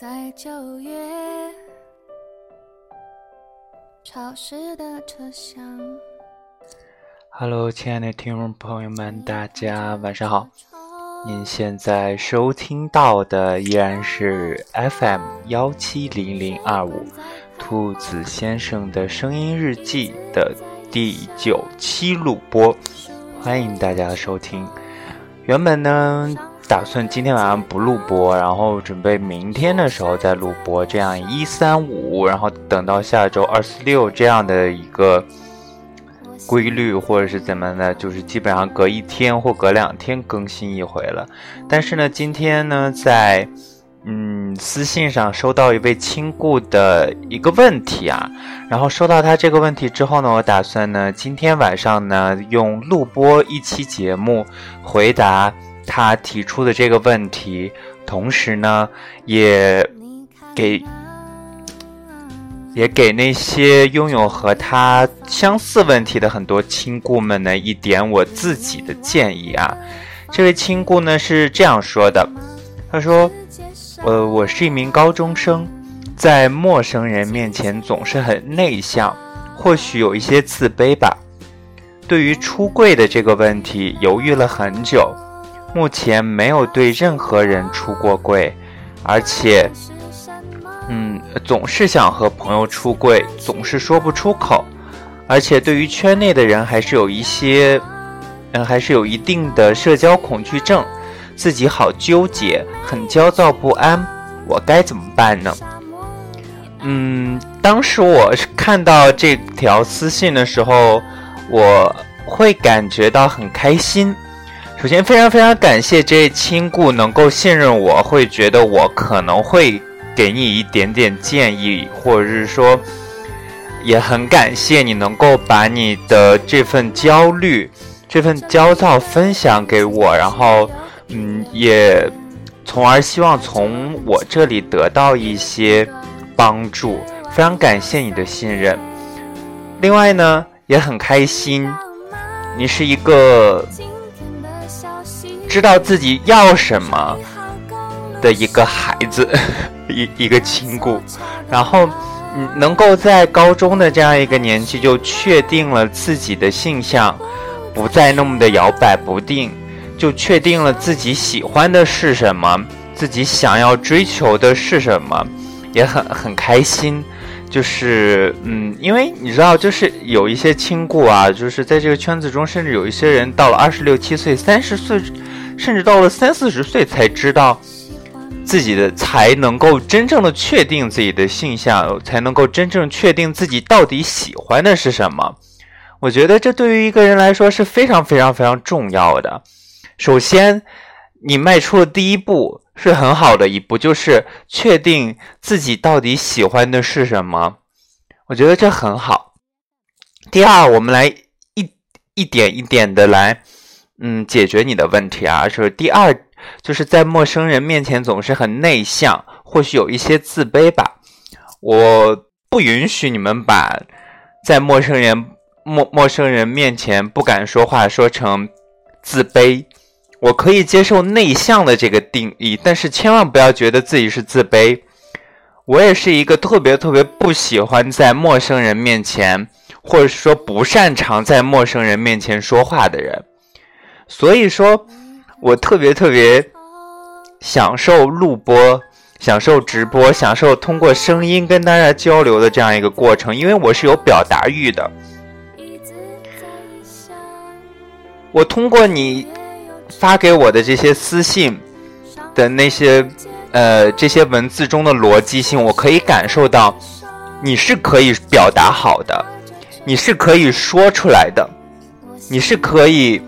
在九月潮湿的车厢。Hello，亲爱的听众朋友们，大家晚上好。您现在收听到的依然是 FM 幺七零零二五兔子先生的声音日记的第九期录播，欢迎大家收听。原本呢，打算今天晚上不录播，然后准备明天的时候再录播，这样一三五，然后等到下周二四六这样的一个。规律或者是怎么的，就是基本上隔一天或隔两天更新一回了。但是呢，今天呢，在嗯私信上收到一位亲故的一个问题啊，然后收到他这个问题之后呢，我打算呢今天晚上呢用录播一期节目回答他提出的这个问题，同时呢也给。也给那些拥有和他相似问题的很多亲故们呢一点我自己的建议啊。这位亲故呢是这样说的，他说：“呃，我是一名高中生，在陌生人面前总是很内向，或许有一些自卑吧。对于出柜的这个问题犹豫了很久，目前没有对任何人出过柜，而且。”嗯，总是想和朋友出柜，总是说不出口，而且对于圈内的人还是有一些，嗯，还是有一定的社交恐惧症，自己好纠结，很焦躁不安，我该怎么办呢？嗯，当时我看到这条私信的时候，我会感觉到很开心。首先，非常非常感谢这位亲故能够信任我，会觉得我可能会。给你一点点建议，或者是说，也很感谢你能够把你的这份焦虑、这份焦躁分享给我，然后，嗯，也从而希望从我这里得到一些帮助。非常感谢你的信任。另外呢，也很开心，你是一个知道自己要什么的一个孩子。一一个亲故，然后，嗯，能够在高中的这样一个年纪就确定了自己的性向，不再那么的摇摆不定，就确定了自己喜欢的是什么，自己想要追求的是什么，也很很开心。就是，嗯，因为你知道，就是有一些亲故啊，就是在这个圈子中，甚至有一些人到了二十六七岁、三十岁，甚至到了三四十岁才知道。自己的才能够真正的确定自己的性向，才能够真正确定自己到底喜欢的是什么。我觉得这对于一个人来说是非常非常非常重要的。首先，你迈出的第一步是很好的一步，就是确定自己到底喜欢的是什么。我觉得这很好。第二，我们来一一点一点的来，嗯，解决你的问题啊。就是第二。就是在陌生人面前总是很内向，或许有一些自卑吧。我不允许你们把在陌生人陌陌生人面前不敢说话说成自卑。我可以接受内向的这个定义，但是千万不要觉得自己是自卑。我也是一个特别特别不喜欢在陌生人面前，或者说不擅长在陌生人面前说话的人。所以说。我特别特别享受录播、享受直播、享受通过声音跟大家交流的这样一个过程，因为我是有表达欲的。我通过你发给我的这些私信的那些呃这些文字中的逻辑性，我可以感受到你是可以表达好的，你是可以说出来的，你是可以。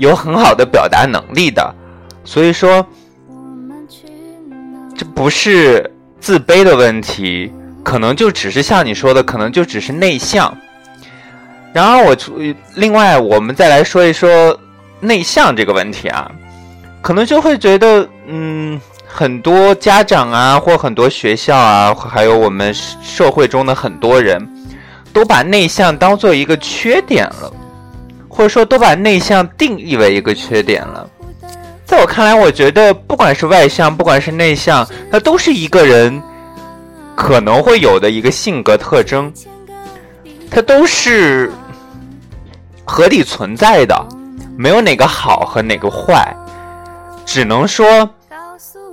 有很好的表达能力的，所以说，这不是自卑的问题，可能就只是像你说的，可能就只是内向。然而，我另外我们再来说一说内向这个问题啊，可能就会觉得，嗯，很多家长啊，或很多学校啊，还有我们社会中的很多人都把内向当做一个缺点了。或者说，都把内向定义为一个缺点了。在我看来，我觉得不管是外向，不管是内向，它都是一个人可能会有的一个性格特征，它都是合理存在的，没有哪个好和哪个坏，只能说，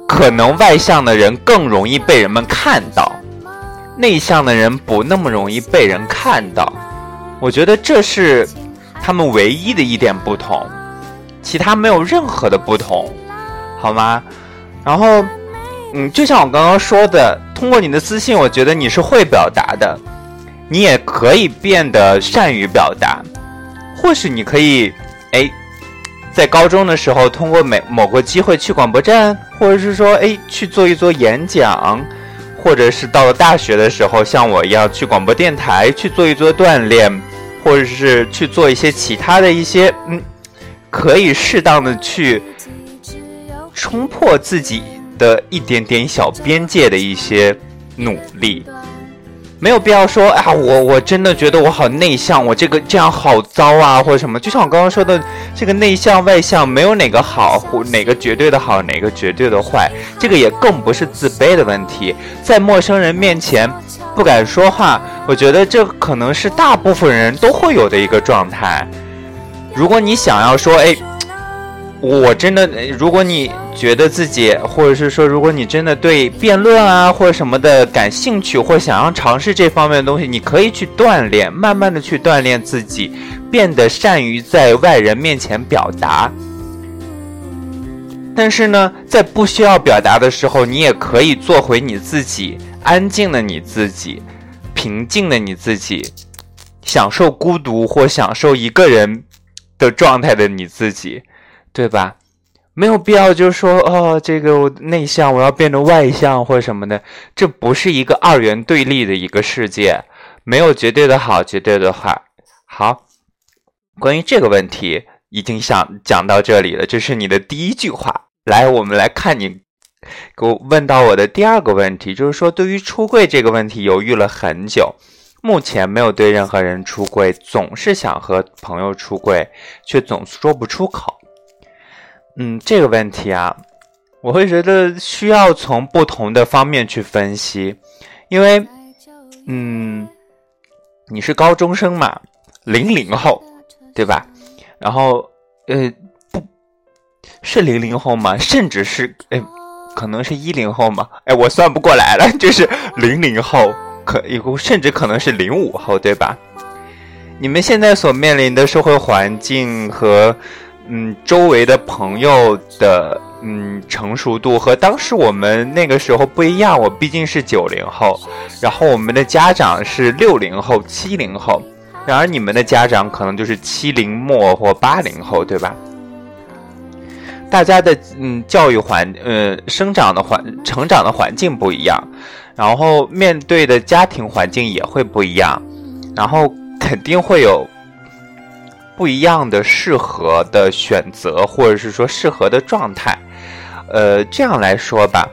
可能外向的人更容易被人们看到，内向的人不那么容易被人看到。我觉得这是他们唯一的一点不同。其他没有任何的不同，好吗？然后，嗯，就像我刚刚说的，通过你的自信，我觉得你是会表达的，你也可以变得善于表达。或许你可以，哎，在高中的时候，通过每某个机会去广播站，或者是说，哎，去做一做演讲，或者是到了大学的时候，像我一样去广播电台去做一做锻炼，或者是去做一些其他的一些，嗯。可以适当的去冲破自己的一点点小边界的一些努力，没有必要说啊，我我真的觉得我好内向，我这个这样好糟啊，或者什么。就像我刚刚说的，这个内向外向没有哪个好，或哪个绝对的好，哪个绝对的坏，这个也更不是自卑的问题。在陌生人面前不敢说话，我觉得这可能是大部分人都会有的一个状态。如果你想要说，哎，我真的，如果你觉得自己，或者是说，如果你真的对辩论啊或者什么的感兴趣，或想要尝试这方面的东西，你可以去锻炼，慢慢的去锻炼自己，变得善于在外人面前表达。但是呢，在不需要表达的时候，你也可以做回你自己，安静的你自己，平静的你自己，享受孤独或享受一个人。的状态的你自己，对吧？没有必要就说哦，这个我内向我要变得外向或什么的，这不是一个二元对立的一个世界，没有绝对的好，绝对的坏。好，关于这个问题已经想讲到这里了，这是你的第一句话。来，我们来看你给我问到我的第二个问题，就是说对于出柜这个问题犹豫了很久。目前没有对任何人出柜，总是想和朋友出柜，却总说不出口。嗯，这个问题啊，我会觉得需要从不同的方面去分析，因为，嗯，你是高中生嘛，零零后，对吧？然后，呃，不是零零后吗？甚至是，哎，可能是一零后吗？哎，我算不过来了，就是零零后。可以，甚至可能是零五后，对吧？你们现在所面临的社会环境和嗯周围的朋友的嗯成熟度和当时我们那个时候不一样。我毕竟是九零后，然后我们的家长是六零后、七零后，然而你们的家长可能就是七零末或八零后，对吧？大家的嗯教育环呃生长的环成长的环境不一样。然后面对的家庭环境也会不一样，然后肯定会有不一样的适合的选择，或者是说适合的状态。呃，这样来说吧，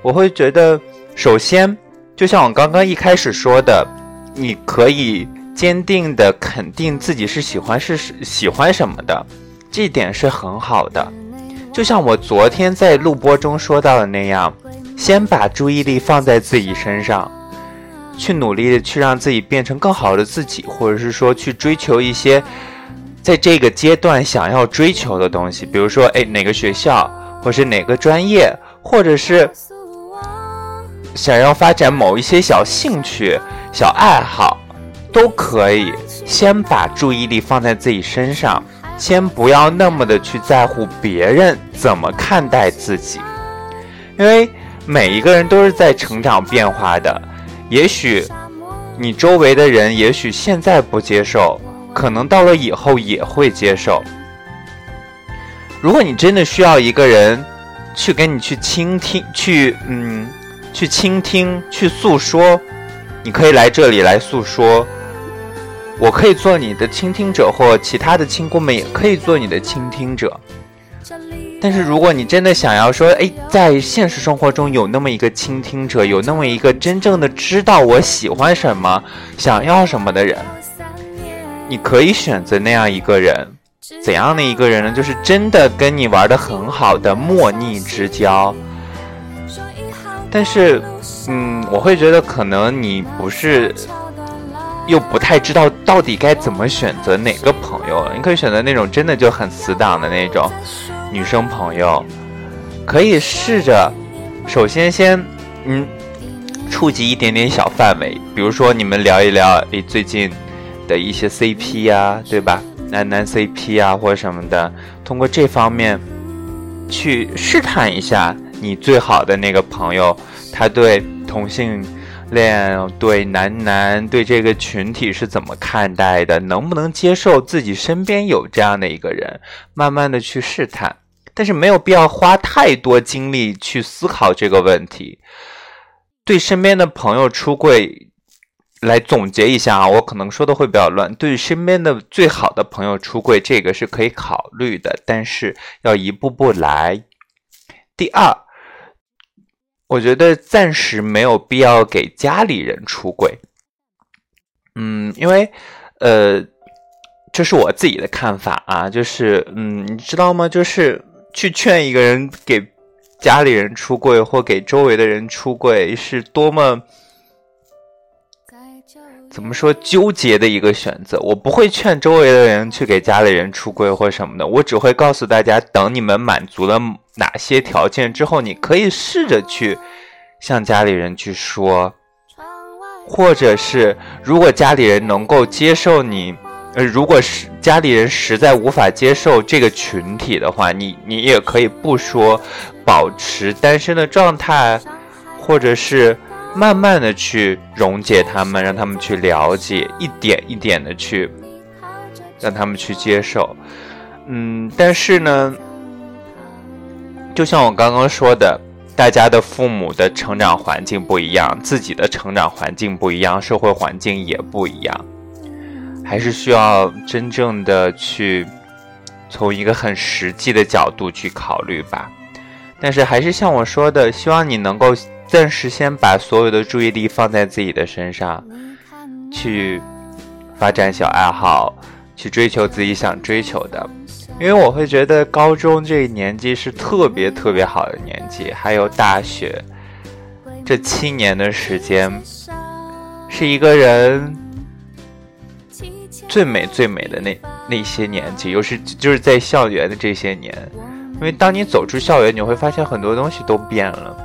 我会觉得，首先，就像我刚刚一开始说的，你可以坚定的肯定自己是喜欢是喜欢什么的，这点是很好的。就像我昨天在录播中说到的那样。先把注意力放在自己身上，去努力的去让自己变成更好的自己，或者是说去追求一些在这个阶段想要追求的东西，比如说，哎，哪个学校，或是哪个专业，或者是想要发展某一些小兴趣、小爱好，都可以。先把注意力放在自己身上，先不要那么的去在乎别人怎么看待自己，因为。每一个人都是在成长变化的，也许你周围的人，也许现在不接受，可能到了以后也会接受。如果你真的需要一个人去跟你去倾听，去嗯，去倾听，去诉说，你可以来这里来诉说，我可以做你的倾听者，或其他的亲姑们也可以做你的倾听者。但是，如果你真的想要说，哎，在现实生活中有那么一个倾听者，有那么一个真正的知道我喜欢什么、想要什么的人，你可以选择那样一个人，怎样的一个人呢？就是真的跟你玩的很好的莫逆之交。但是，嗯，我会觉得可能你不是，又不太知道到底该怎么选择哪个朋友。你可以选择那种真的就很死党的那种女生朋友，可以试着，首先先，嗯，触及一点点小范围，比如说你们聊一聊你最近的一些 CP 呀，对吧？男男 CP 啊或者什么的，通过这方面去试探一下。你最好的那个朋友，他对同性恋、对男男、对这个群体是怎么看待的？能不能接受自己身边有这样的一个人？慢慢的去试探，但是没有必要花太多精力去思考这个问题。对身边的朋友出柜，来总结一下啊，我可能说的会比较乱。对身边的最好的朋友出柜，这个是可以考虑的，但是要一步步来。第二。我觉得暂时没有必要给家里人出轨，嗯，因为，呃，这是我自己的看法啊，就是，嗯，你知道吗？就是去劝一个人给家里人出柜或给周围的人出柜，是多么。怎么说纠结的一个选择？我不会劝周围的人去给家里人出柜或什么的，我只会告诉大家，等你们满足了哪些条件之后，你可以试着去向家里人去说，或者是如果家里人能够接受你，呃，如果是家里人实在无法接受这个群体的话，你你也可以不说，保持单身的状态，或者是。慢慢的去溶解他们，让他们去了解，一点一点的去让他们去接受。嗯，但是呢，就像我刚刚说的，大家的父母的成长环境不一样，自己的成长环境不一样，社会环境也不一样，还是需要真正的去从一个很实际的角度去考虑吧。但是还是像我说的，希望你能够。暂时先把所有的注意力放在自己的身上，去发展小爱好，去追求自己想追求的。因为我会觉得高中这一年纪是特别特别好的年纪，还有大学这七年的时间，是一个人最美最美的那那些年纪，又是就是在校园的这些年。因为当你走出校园，你会发现很多东西都变了。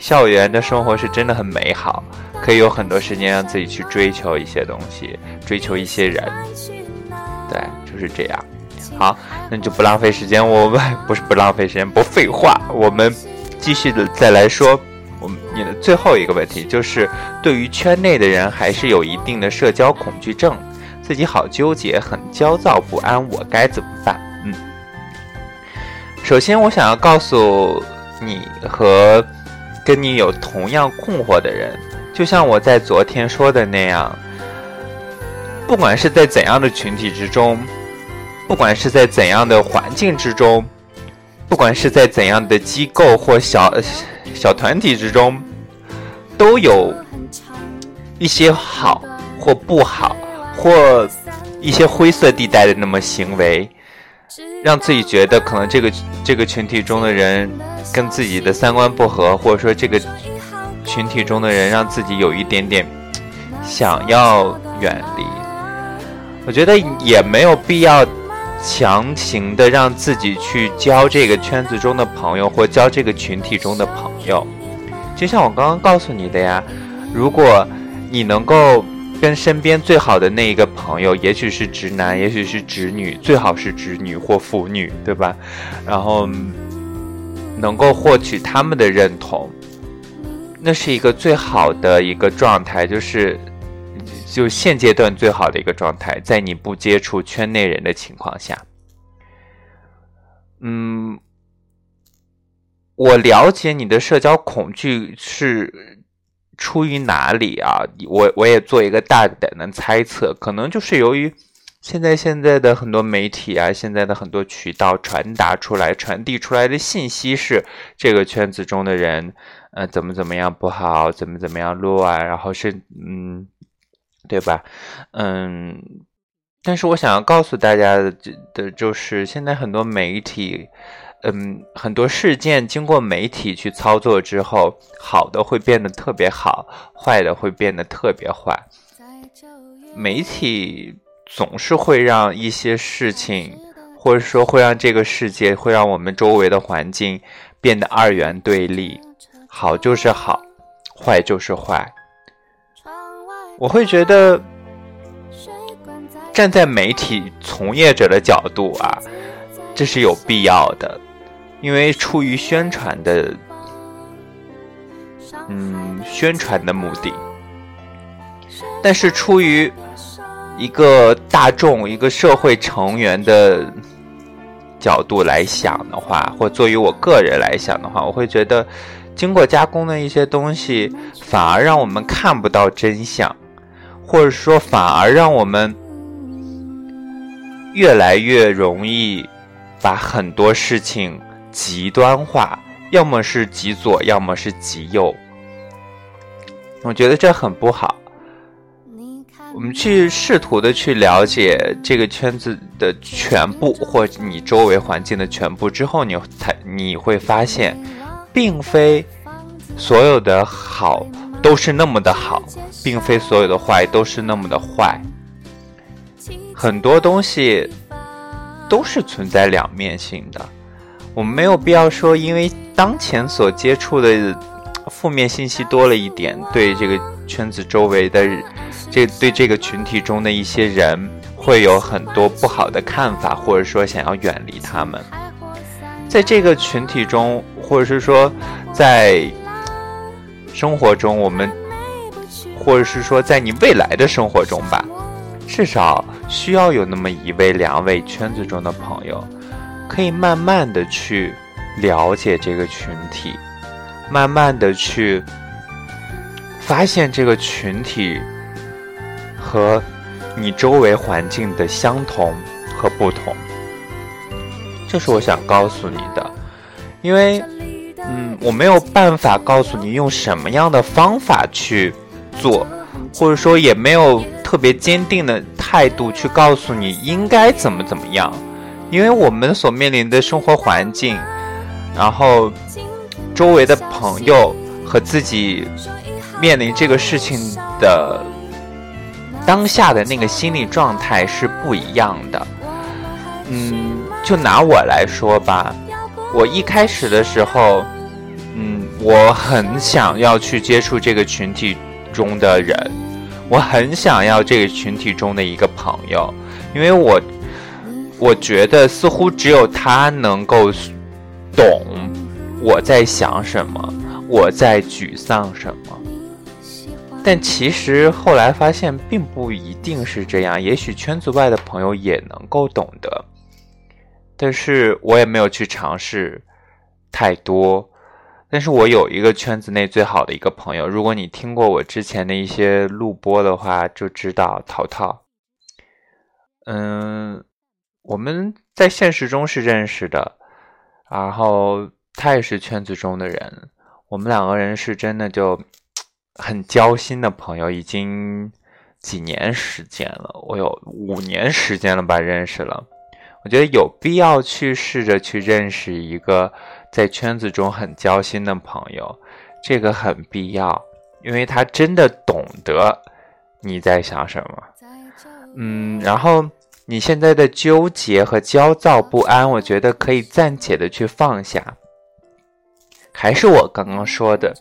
校园的生活是真的很美好，可以有很多时间让自己去追求一些东西，追求一些人。对，就是这样。好，那你就不浪费时间，我们不是不浪费时间，不废话，我们继续的再来说，我们你的最后一个问题就是，对于圈内的人还是有一定的社交恐惧症，自己好纠结，很焦躁不安，我该怎么办？嗯，首先我想要告诉你和。跟你有同样困惑的人，就像我在昨天说的那样，不管是在怎样的群体之中，不管是在怎样的环境之中，不管是在怎样的机构或小小团体之中，都有一些好或不好，或一些灰色地带的那么行为，让自己觉得可能这个这个群体中的人。跟自己的三观不合，或者说这个群体中的人让自己有一点点想要远离，我觉得也没有必要强行的让自己去交这个圈子中的朋友，或交这个群体中的朋友。就像我刚刚告诉你的呀，如果你能够跟身边最好的那一个朋友，也许是直男，也许是直女，最好是直女或腐女，对吧？然后。能够获取他们的认同，那是一个最好的一个状态，就是就现阶段最好的一个状态，在你不接触圈内人的情况下。嗯，我了解你的社交恐惧是出于哪里啊？我我也做一个大胆的猜测，可能就是由于。现在现在的很多媒体啊，现在的很多渠道传达出来、传递出来的信息是这个圈子中的人，呃，怎么怎么样不好，怎么怎么样乱，然后是嗯，对吧？嗯，但是我想要告诉大家的，的就是现在很多媒体，嗯，很多事件经过媒体去操作之后，好的会变得特别好，坏的会变得特别坏。媒体总是会让一些事情，或者说会让这个世界，会让我们周围的环境变得二元对立，好就是好，坏就是坏。我会觉得。站在媒体从业者的角度啊，这是有必要的，因为出于宣传的，嗯，宣传的目的。但是出于一个大众、一个社会成员的角度来想的话，或作为我个人来想的话，我会觉得，经过加工的一些东西，反而让我们看不到真相，或者说反而让我们。越来越容易把很多事情极端化，要么是极左，要么是极右。我觉得这很不好。我们去试图的去了解这个圈子的全部，或你周围环境的全部之后，你才你会发现，并非所有的好都是那么的好，并非所有的坏都是那么的坏。很多东西都是存在两面性的，我们没有必要说，因为当前所接触的负面信息多了一点，对这个圈子周围的这对这个群体中的一些人会有很多不好的看法，或者说想要远离他们。在这个群体中，或者是说在生活中，我们，或者是说在你未来的生活中吧。至少需要有那么一位、两位圈子中的朋友，可以慢慢的去了解这个群体，慢慢的去发现这个群体和你周围环境的相同和不同。这是我想告诉你的，因为，嗯，我没有办法告诉你用什么样的方法去做，或者说也没有。特别坚定的态度去告诉你应该怎么怎么样，因为我们所面临的生活环境，然后周围的朋友和自己面临这个事情的当下的那个心理状态是不一样的。嗯，就拿我来说吧，我一开始的时候，嗯，我很想要去接触这个群体中的人。我很想要这个群体中的一个朋友，因为我我觉得似乎只有他能够懂我在想什么，我在沮丧什么。但其实后来发现并不一定是这样，也许圈子外的朋友也能够懂得，但是我也没有去尝试太多。但是我有一个圈子内最好的一个朋友，如果你听过我之前的一些录播的话，就知道淘淘。嗯，我们在现实中是认识的，然后他也是圈子中的人，我们两个人是真的就很交心的朋友，已经几年时间了，我有五年时间了吧认识了。我觉得有必要去试着去认识一个。在圈子中很交心的朋友，这个很必要，因为他真的懂得你在想什么。嗯，然后你现在的纠结和焦躁不安，我觉得可以暂且的去放下。还是我刚刚说的，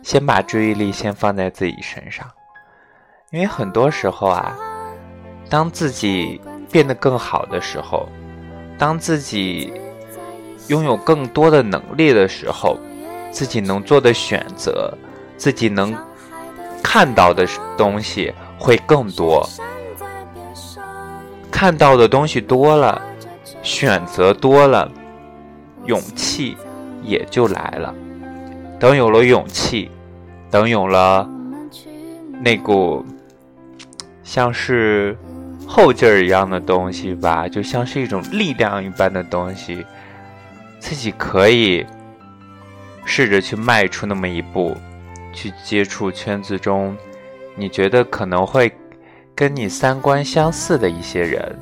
先把注意力先放在自己身上，因为很多时候啊，当自己变得更好的时候，当自己。拥有更多的能力的时候，自己能做的选择，自己能看到的东西会更多。看到的东西多了，选择多了，勇气也就来了。等有了勇气，等有了那股像是后劲儿一样的东西吧，就像是一种力量一般的东西。自己可以试着去迈出那么一步，去接触圈子中你觉得可能会跟你三观相似的一些人，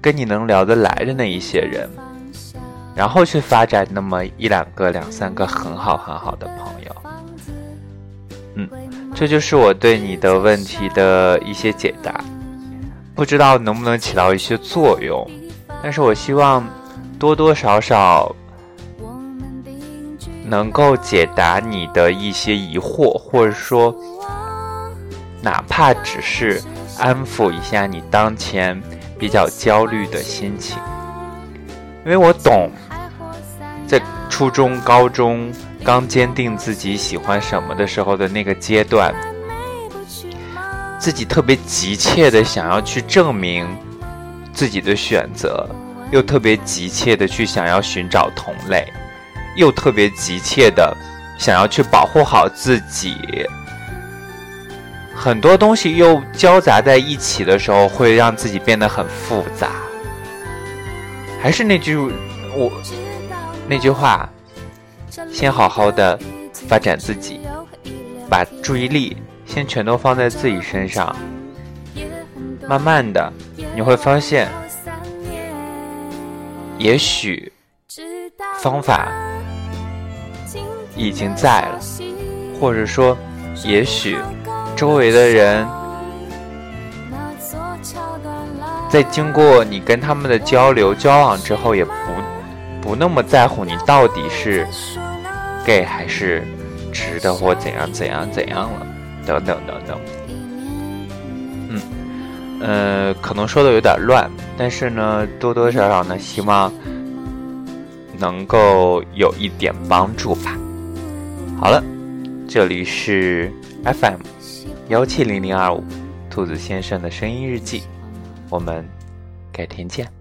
跟你能聊得来的那一些人，然后去发展那么一两个、两三个很好很好的朋友。嗯，这就是我对你的问题的一些解答，不知道能不能起到一些作用，但是我希望多多少少。能够解答你的一些疑惑，或者说，哪怕只是安抚一下你当前比较焦虑的心情，因为我懂，在初中、高中刚坚定自己喜欢什么的时候的那个阶段，自己特别急切的想要去证明自己的选择，又特别急切的去想要寻找同类。又特别急切的想要去保护好自己，很多东西又交杂在一起的时候，会让自己变得很复杂。还是那句我那句话，先好好的发展自己，把注意力先全都放在自己身上，慢慢的你会发现，也许方法。已经在了，或者说，也许周围的人在经过你跟他们的交流交往之后，也不不那么在乎你到底是 gay 还是直的，或怎样怎样怎样了，等等等等。嗯，呃，可能说的有点乱，但是呢，多多少少呢，希望能够有一点帮助吧。好了，这里是 FM 幺七零零二五兔子先生的声音日记，我们改天见。